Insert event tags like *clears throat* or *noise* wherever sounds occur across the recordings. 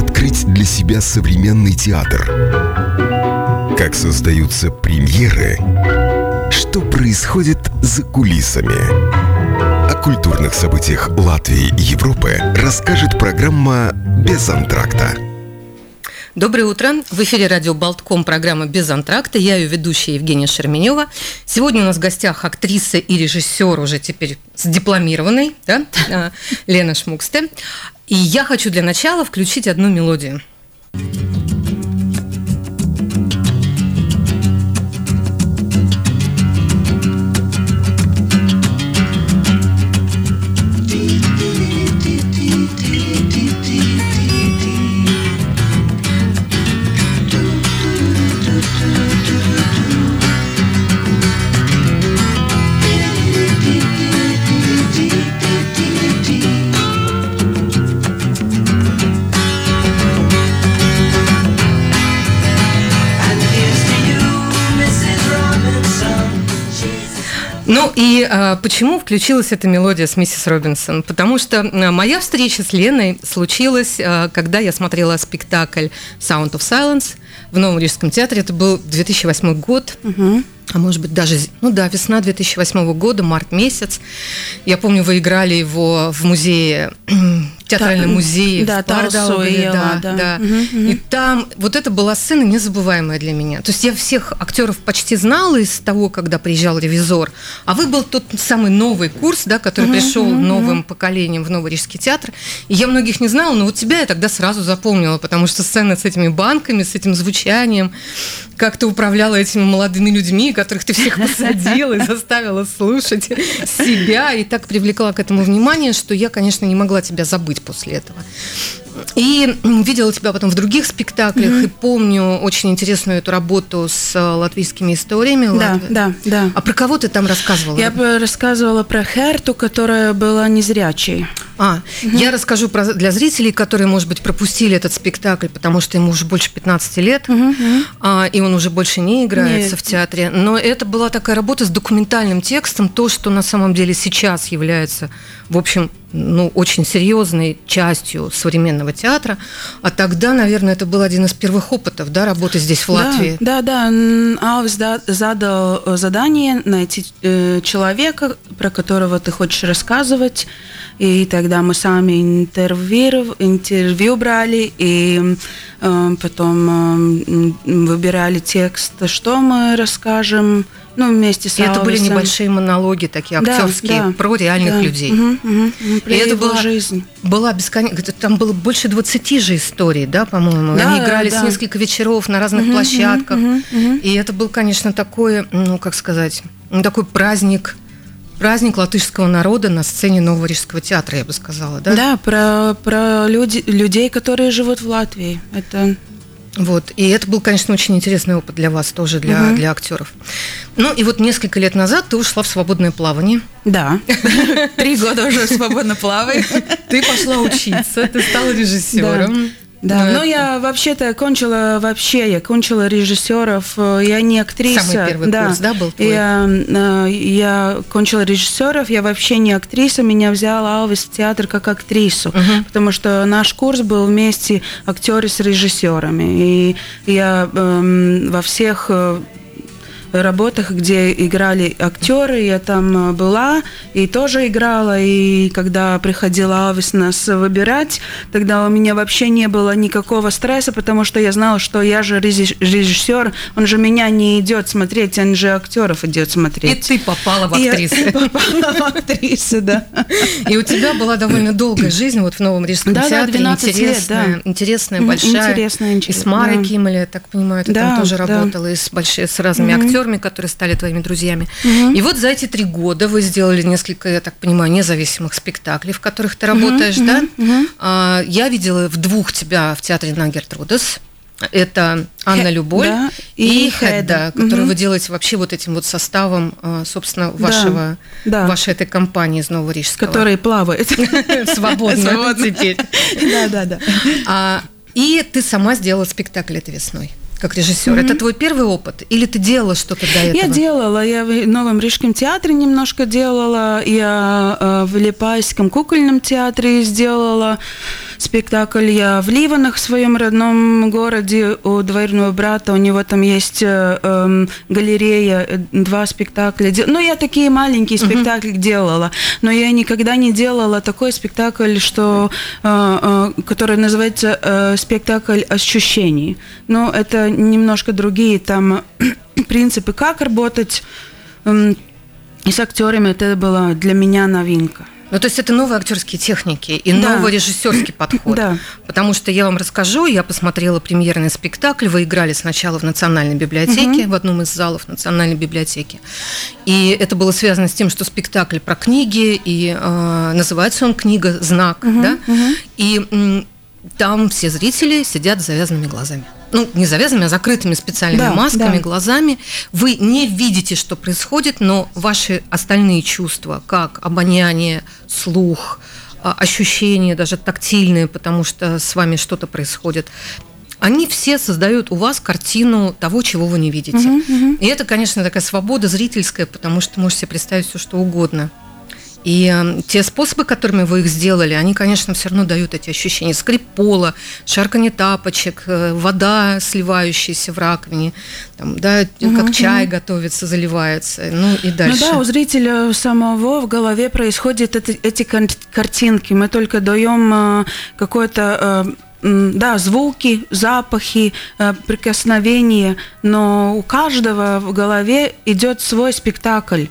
открыть для себя современный театр? Как создаются премьеры? Что происходит за кулисами? О культурных событиях Латвии и Европы расскажет программа «Без антракта». Доброе утро. В эфире радио Болтком программа «Без антракта». Я ее ведущая Евгения Шерменева. Сегодня у нас в гостях актриса и режиссер, уже теперь с дипломированной, да, *laughs* Лена Шмуксте. И я хочу для начала включить одну мелодию. Ну и э, почему включилась эта мелодия с миссис Робинсон? Потому что моя встреча с Леной случилась, э, когда я смотрела спектакль Sound of Silence в Новом Рижском театре. Это был 2008 год. Угу а может быть даже, ну да, весна 2008 года, март месяц. Я помню, вы играли его в музее, театральном музее да, в Пардаугове, да, да. да. Угу, угу. И там вот это была сцена незабываемая для меня. То есть я всех актеров почти знала из того, когда приезжал ревизор, а вы был тот самый новый курс, да, который угу, пришел угу, новым поколением в Новый Рижский театр. И я многих не знала, но вот тебя я тогда сразу запомнила, потому что сцена с этими банками, с этим звучанием, как ты управляла этими молодыми людьми, которых ты всех посадила и заставила слушать *laughs* себя, и так привлекла к этому внимание, что я, конечно, не могла тебя забыть после этого. И видела тебя потом в других спектаклях, mm-hmm. и помню очень интересную эту работу с э, латвийскими историями. Да, Латвии. да, да. А про кого ты там рассказывала? Я бы рассказывала про Херту, которая была незрячей. А, угу. я расскажу про, для зрителей, которые, может быть, пропустили этот спектакль, потому что ему уже больше 15 лет, угу. а, и он уже больше не играется Нет. в театре. Но это была такая работа с документальным текстом, то, что на самом деле сейчас является, в общем, ну, очень серьезной частью современного театра. А тогда, наверное, это был один из первых опытов, да, работы здесь, в Латвии. Да, да, да. Алвис задал задание найти э, человека, про которого ты хочешь рассказывать, и тогда мы сами интервью, интервью брали, и э, потом э, выбирали текст, что мы расскажем, ну, вместе с И это были небольшие монологи такие актерские да, про реальных да. людей. Угу, угу. И это была жизнь. Была бесконечно. Там было больше 20 же историй, да, по-моему. Да, Они играли да. с несколько вечеров на разных угу, площадках. Угу, угу. И это был, конечно, такой, ну, как сказать, такой праздник праздник латышского народа на сцене Нового Рижского театра, я бы сказала, да? Да, про, про люди, людей, которые живут в Латвии. Это вот. И это был, конечно, очень интересный опыт для вас тоже, для, угу. для актеров. Ну, и вот несколько лет назад ты ушла в свободное плавание. Да. *laughs* Три года уже свободно плаваю. Ты пошла учиться, ты стала режиссером. Да, но, но я вообще-то кончила вообще, я кончила режиссеров, э, я не актриса. Самый первый да. курс, да, был твой? Я, э, я кончила режиссеров, я вообще не актриса, меня взял Алвис в театр как актрису, угу. потому что наш курс был вместе актеры с режиссерами, и я э, во всех э, работах, где играли актеры, я там э, была и тоже играла. И когда приходила Алвис нас выбирать, тогда у меня вообще не было никакого стресса, потому что я знала, что я же режиссер, он же меня не идет смотреть, он же актеров идет смотреть. И ты попала в актрису. И *laughs* попала в актрису, да. И у тебя была довольно долгая жизнь вот в Новом Рижском да, театре. Да, 12 интересная, лет, да. интересная, большая. Интересная, интересная. И с Марой да. Киммель, я так понимаю, ты да, там тоже да. работала, и с, большими, с разными актерами актерами, которые стали твоими друзьями. Угу. И вот за эти три года вы сделали несколько, я так понимаю, независимых спектаклей, в которых ты работаешь, угу, да? Угу. А, я видела в двух тебя в театре на Гертрудес. Это Анна Любовь да, и, и Хеда, которую угу. вы делаете вообще вот этим вот составом, а, собственно, вашего, да, да. вашей этой компании из Новорижского. Который плавает. *laughs* Свободно теперь. *laughs* Да, да, да. А, и ты сама сделала спектакль этой весной как режиссер. Mm-hmm. Это твой первый опыт? Или ты делала что-то до этого? Я делала. Я в Новом Рижском театре немножко делала. Я э, в Липайском кукольном театре сделала спектакль я в Ливанах, в своем родном городе, у двоюродного брата. У него там есть э, эм, галерея, э, два спектакля. Ну, я такие маленькие спектакли uh-huh. делала, но я никогда не делала такой спектакль, что, э, э, который называется э, спектакль ощущений. Но это немножко другие там *clears throat* принципы, как работать. Э, и с актерами это была для меня новинка. Ну, то есть это новые актерские техники и да. новый режиссерский подход. Да. Потому что я вам расскажу, я посмотрела премьерный спектакль, вы играли сначала в Национальной библиотеке, угу. в одном из залов Национальной библиотеки. И это было связано с тем, что спектакль про книги, и э, называется он «Книга. Знак». Угу, да? угу. И э, там все зрители сидят с завязанными глазами ну, не завязанными, а закрытыми специальными да, масками, да. глазами. Вы не видите, что происходит, но ваши остальные чувства, как обоняние, слух, а, ощущения, даже тактильные, потому что с вами что-то происходит, они все создают у вас картину того, чего вы не видите. Угу, угу. И это, конечно, такая свобода зрительская, потому что можете себе представить все, что угодно. И э, те способы, которыми вы их сделали, они, конечно, все равно дают эти ощущения. Скрип пола, шарканье тапочек, э, вода, сливающаяся в раковине, там, да, угу, как чай угу. готовится, заливается, ну и дальше. Ну да, у зрителя самого в голове происходят эти, эти картинки. Мы только даем э, какое-то э, да, звуки, запахи, прикосновения, но у каждого в голове идет свой спектакль.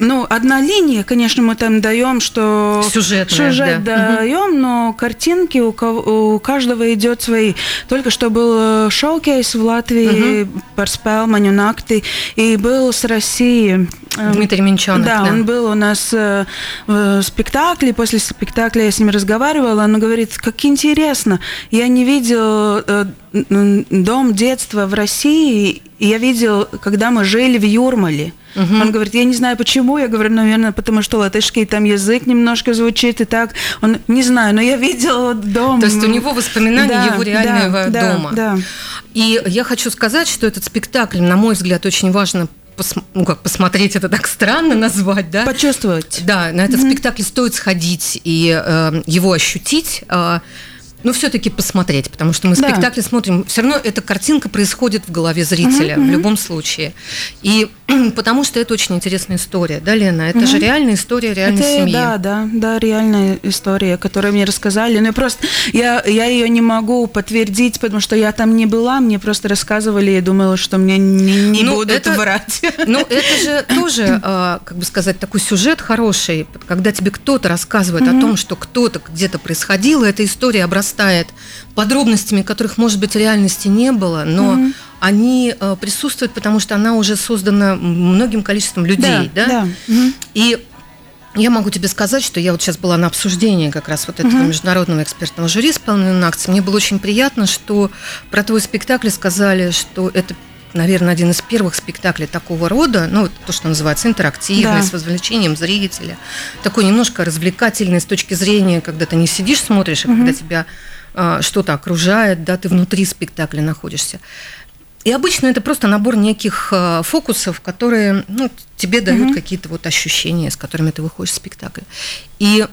Ну, одна линия, конечно, мы там даем, что Сюжетная, сюжет да. даем, но картинки у, кого, у каждого идет свои. Только что был э, шоу-кейс в Латвии, угу. Парспел, Манюнакты, и был с России. Э, Дмитрий Минчонок. Да, да, он был у нас э, в спектакле, после спектакля я с ним разговаривала, он говорит, как интересно, я не видел дом детства в России, я видел, когда мы жили в Юрмале. Угу. Он говорит, я не знаю почему, я говорю, наверное, потому что латышский там язык немножко звучит и так. Он, не знаю, но я видел дом. То есть у него воспоминания да, его реального да, дома. Да, да. И я хочу сказать, что этот спектакль, на мой взгляд, очень важно пос, ну как посмотреть это так странно назвать, да? Почувствовать. Да, на этот mm спектакль стоит сходить и э, его ощутить. Э, ну, все-таки посмотреть, потому что мы да. спектакли смотрим, все равно эта картинка происходит в голове зрителя угу, в любом случае. И *clears throat* потому что это очень интересная история, да, Лена? Это угу. же реальная история реальной это, семьи. Да, да, да, реальная история, которую мне рассказали. Но я просто я, я ее не могу подтвердить, потому что я там не была, мне просто рассказывали, и думала, что мне не, не ну, будут это, врать. *laughs* Ну, это же тоже, а, как бы сказать, такой сюжет хороший, когда тебе кто-то рассказывает угу. о том, что кто-то где-то происходило, эта история обрастает обрастает подробностями, которых, может быть, в реальности не было, но угу. они э, присутствуют, потому что она уже создана многим количеством людей, да? да? да. Угу. И я могу тебе сказать, что я вот сейчас была на обсуждении как раз вот этого uh международного экспертного жюри с полной акцией. Мне было очень приятно, что про твой спектакль сказали, что это наверное, один из первых спектаклей такого рода, ну, то, что называется интерактивный, да. с возвлечением зрителя, такой немножко развлекательный с точки зрения, когда ты не сидишь, смотришь, а угу. когда тебя а, что-то окружает, да, ты внутри спектакля находишься. И обычно это просто набор неких э, фокусов, которые ну, тебе дают угу. какие-то вот ощущения, с которыми ты выходишь в спектакль. И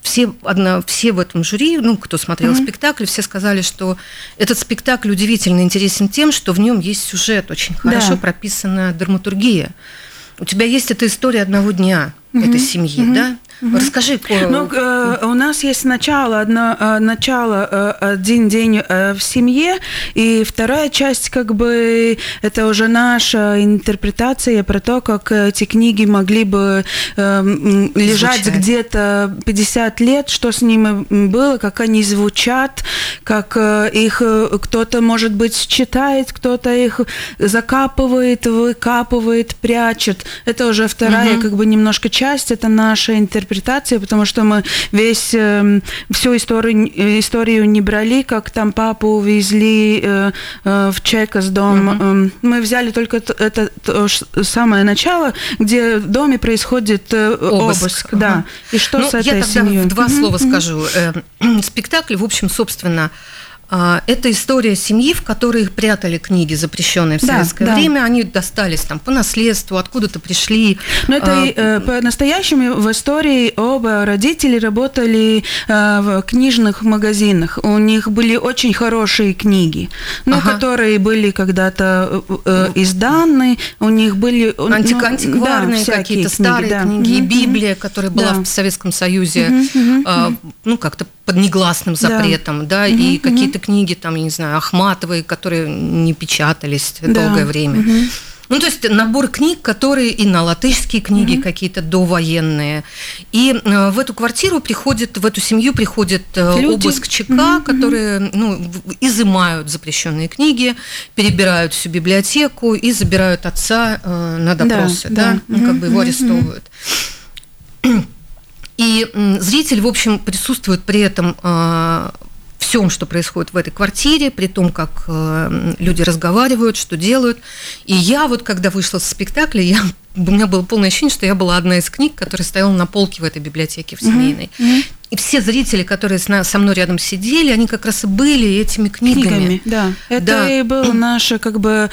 все, одна, все в этом жюри, ну, кто смотрел угу. спектакль, все сказали, что этот спектакль удивительно интересен тем, что в нем есть сюжет, очень хорошо да. прописана драматургия. У тебя есть эта история одного дня угу. этой семьи, угу. да? Угу. Расскажи. Ну, э, у нас есть начало, одно, э, начало э, один день в семье, и вторая часть, как бы, это уже наша интерпретация про то, как эти книги могли бы э, лежать где-то 50 лет, что с ними было, как они звучат, как их кто-то, может быть, читает, кто-то их закапывает, выкапывает, прячет. Это уже вторая, угу. как бы, немножко часть, это наша интерпретация интерпретация, потому что мы весь, э, всю историю, историю не брали, как там папу увезли э, э, в Чека с дом. Угу. Мы взяли только это то самое начало, где в доме происходит э, обыск. обыск да. Угу. И что ну, с этой я тогда семьей? в два угу. слова скажу. Э, *clears throat* спектакль, в общем, собственно, это история семьи, в которой прятали книги, запрещенные в да, советское да. время. Они достались там по наследству, откуда-то пришли. Но это а, э, по-настоящему в истории оба родители работали э, в книжных магазинах. У них были очень хорошие книги, но ага. которые были когда-то э, изданы. У них были Антик, ну, антикварные да, какие-то старые да. книги, угу, Библия, которая была да. в Советском Союзе, угу, угу, э, ну как-то под негласным запретом, да, да угу, и угу. какие-то книги, там, я не знаю, Ахматовой, которые не печатались да. долгое время. Угу. Ну, то есть набор книг, которые и на латышские книги mm какие-то довоенные. И э, в эту квартиру приходит, в эту семью приходит э, Люди. обыск ЧК, mm которые ну, изымают запрещенные книги, перебирают всю библиотеку и забирают отца э, на допросы, да, да? да. ну, как бы его арестовывают. И зритель, в общем, присутствует при этом всем, что происходит в этой квартире, при том, как э, люди разговаривают, что делают. И я вот, когда вышла с спектакля, я, у меня было полное ощущение, что я была одна из книг, которая стояла на полке в этой библиотеке в семейной. Mm-hmm. И все зрители, которые со мной рядом сидели, они как раз и были этими книгами. книгами да, это да. и был наше как бы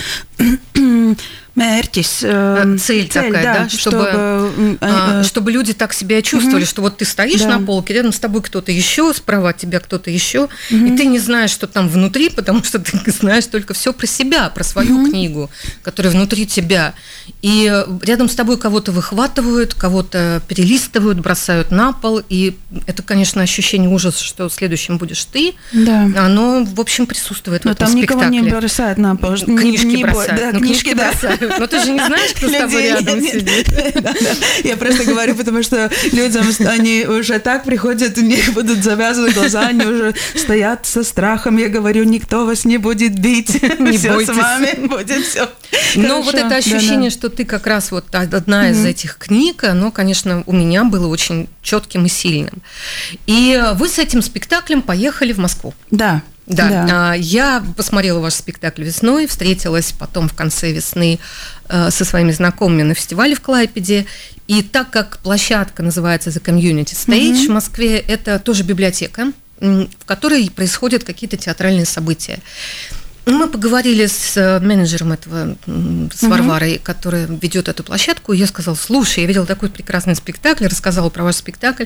мертис, э, цель, цель такая, да, да чтобы, чтобы, э, чтобы люди так себя чувствовали, угу. что вот ты стоишь да. на полке, рядом с тобой кто-то еще, справа от тебя кто-то еще, угу. и ты не знаешь, что там внутри, потому что ты *laughs* знаешь только все про себя, про свою угу. книгу, которая внутри тебя. И рядом с тобой кого-то выхватывают, кого-то перелистывают, бросают на пол, и это, конечно, ощущение ужаса, что следующим будешь ты, да. оно, в общем, присутствует Но в этом там спектакле. никого не бросают на пол. Книжки не, бросают. Да, ну, книжки, книжки да. бросают. Но ты же не знаешь, кто с тобой рядом сидит. Я просто говорю, потому что людям, они уже так приходят, у них будут завязаны глаза, они уже стоят со страхом. Я говорю, никто вас не будет бить. Не все с вами будет все. Но вот это ощущение, что ты как раз вот одна из этих книг, оно, конечно, у меня было очень четким и сильным. И вы с этим спектаклем поехали в Москву. Да. Да, да. А, я посмотрела ваш спектакль весной, встретилась потом в конце весны э, со своими знакомыми на фестивале в Клайпеде. И так как площадка называется The Community Stage mm-hmm. в Москве, это тоже библиотека, в которой происходят какие-то театральные события. Мы поговорили с э, менеджером этого, с Варварой, угу. которая ведет эту площадку. Я сказала, слушай, я видела такой прекрасный спектакль, рассказала про ваш спектакль.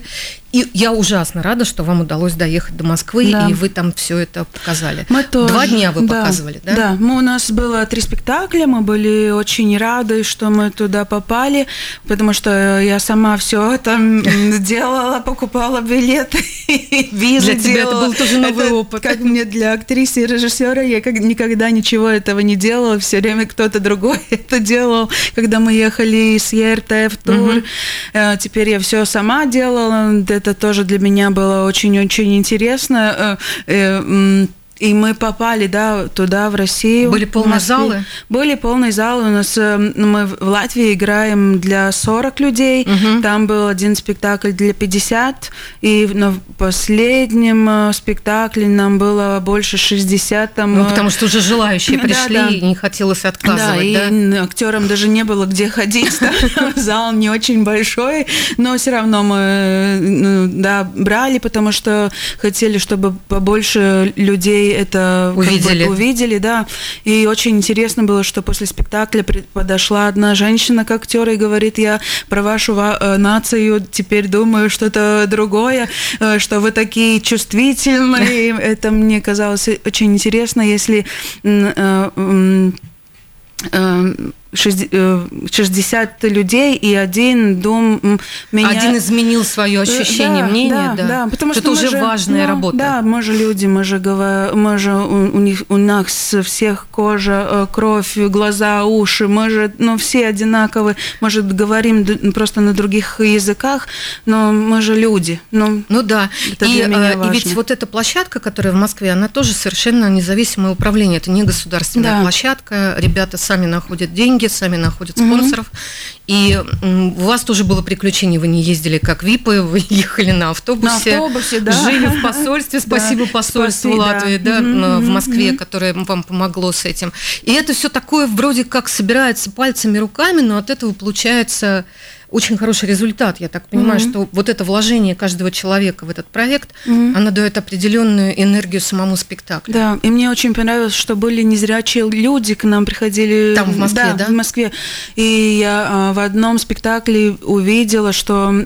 И я ужасно рада, что вам удалось доехать до Москвы, да. и вы там все это показали. Мы тоже. Два дня вы да. показывали, да? Да, мы, у нас было три спектакля, мы были очень рады, что мы туда попали, потому что я сама все это *laughs* делала, покупала билеты, *laughs* визы Для тебя это был тоже новый опыт. Как мне для актрисы и режиссера, я как никогда ничего этого не делала, все время кто-то другой *laughs* это делал. Когда мы ехали с ЕРТ в тур, угу. теперь я все сама делала. Это тоже для меня было очень-очень интересно. Э, э, и мы попали, да, туда, в Россию. Были полные залы? Были полные залы. У нас э, мы в Латвии играем для 40 людей. Угу. Там был один спектакль для 50. И на последнем э, спектакле нам было больше 60. Там, ну, потому что уже желающие *laughs* пришли, да, да. и не хотелось отказывать, да? и актерам даже не было где ходить. *laughs* Зал не очень большой, но все равно мы ну, да, брали, потому что хотели, чтобы побольше людей это увидели. Как бы, увидели, да. И очень интересно было, что после спектакля подошла одна женщина к актеру и говорит, я про вашу э, нацию теперь думаю что-то другое, э, что вы такие чувствительные. *laughs* Это мне казалось очень интересно, если э, 60 э, людей, и один дом меня... Один изменил свое э, ощущение, да, мнение, да, да. да потому что, что это уже же, важная ну, работа. Да, мы же люди, мы же, мы же у, у, них, у нас всех кожа, э, кровь, глаза, уши, мы же, ну, все одинаковые, мы же говорим просто на других языках, но мы же люди. Ну, ну да, это и, и ведь вот эта площадка, которая в Москве, она тоже совершенно независимое управление, это не государственная да. площадка, ребята сами находят деньги, деньги, сами находят спонсоров. Mm-hmm. И у вас тоже было приключение, вы не ездили как ВИПы, вы *laughs* ехали на автобусе. На автобусе, да. Жили в *laughs* посольстве, спасибо посольству Латвии, да, в Москве, которое вам помогло с этим. И это все такое вроде как собирается пальцами, руками, но от этого получается очень хороший результат. Я так понимаю, mm-hmm. что вот это вложение каждого человека в этот проект, mm-hmm. оно дает определенную энергию самому спектаклю. Да, и мне очень понравилось, что были незрячие люди к нам приходили. Там в Москве, да? да? в Москве. И я а, в одном спектакле увидела, что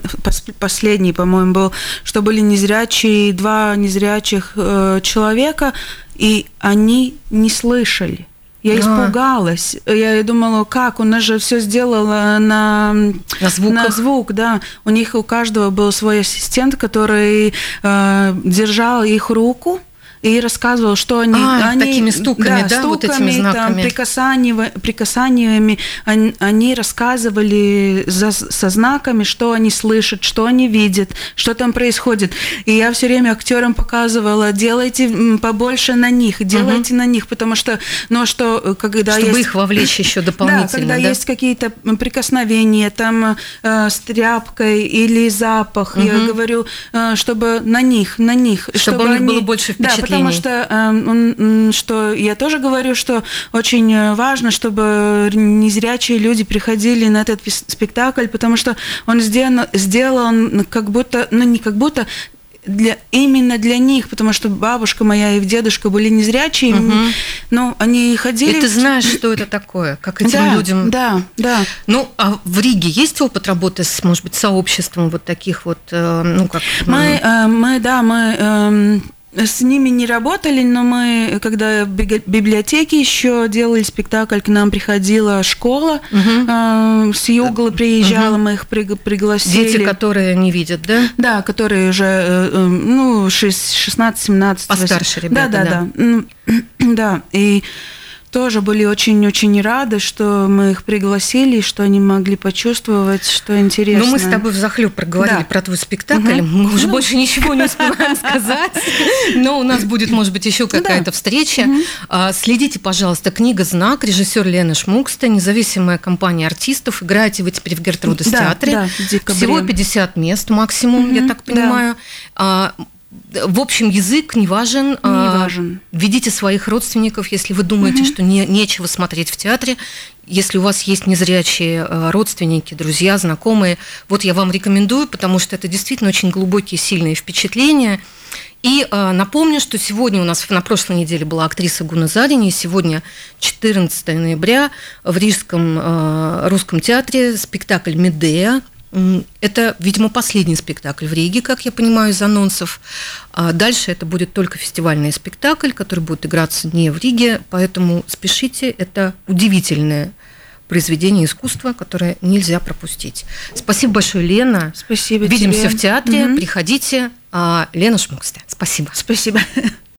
последний, по-моему, был, что были незрячие, два незрячих э, человека, и они не слышали. Я а. испугалась. Я думала, как? У нас же все сделала на, на, на звук, да. У них у каждого был свой ассистент, который э, держал их руку и рассказывал, что они... А, они такими стуками, да, да стуками, вот этими знаками. Там, прикасаниями, прикасаниями они, они рассказывали за, со знаками, что они слышат, что они видят, что там происходит. И я все время актерам показывала, делайте побольше на них, делайте угу. на них, потому что, ну, что, э, когда Чтобы есть... их вовлечь еще *coughs* дополнительно, да? когда да? есть какие-то прикосновения, там, э, с тряпкой или запах, угу. я говорю, э, чтобы на них, на них. Чтобы, чтобы у них они... было больше впечатлений. Потому что, э, что я тоже говорю, что очень важно, чтобы незрячие люди приходили на этот спектакль, потому что он сделан, сделан как будто, ну не как будто, для, именно для них, потому что бабушка моя и дедушка были незрячие, угу. но они ходили... И ты знаешь, что это такое, как этим да, людям... Да, да. Ну, а в Риге есть опыт работы с, может быть, сообществом вот таких вот, э, ну, как... Мы, э, мы да, мы эм, с ними не работали, но мы, когда в библиотеке еще делали спектакль, к нам приходила школа, угу. э, с югла приезжала, угу. мы их пригласили. Дети, которые не видят, да? Да, которые уже, э, э ну, 16-17. Постарше ребята, да. Да, да, да. *clears throat* Да, и тоже были очень-очень рады, что мы их пригласили, что они могли почувствовать, что интересно. Ну, мы с тобой в захлеб проговорили да. про твой спектакль. Угу. Мы уже больше ничего не успеваем *laughs* сказать. Но у нас будет, может быть, еще какая-то встреча. А, следите, пожалуйста, книга «Знак», режиссер Лена Шмукста, независимая компания артистов. Играете вы теперь в Гертрудес театре. Всего 50 мест максимум, я так понимаю. А, в общем, язык не важен. Не а, важен. Ведите своих родственников, если вы думаете, угу. что не, нечего смотреть в театре. Если у вас есть незрячие а, родственники, друзья, знакомые, вот я вам рекомендую, потому что это действительно очень глубокие, сильные впечатления. И э, напомню, что сегодня у нас на прошлой неделе была актриса Гуна Зарини, и сегодня 14 ноября в Рижском э, русском театре спектакль «Медея», это, видимо, последний спектакль в Риге, как я понимаю, из анонсов. А дальше это будет только фестивальный спектакль, который будет играться не в Риге, поэтому спешите, это удивительное произведение искусства, которое нельзя пропустить. Спасибо большое, Лена. Спасибо Видимся тебе. в театре. Угу. Приходите. А, Лена Шмуксте. Спасибо. Спасибо.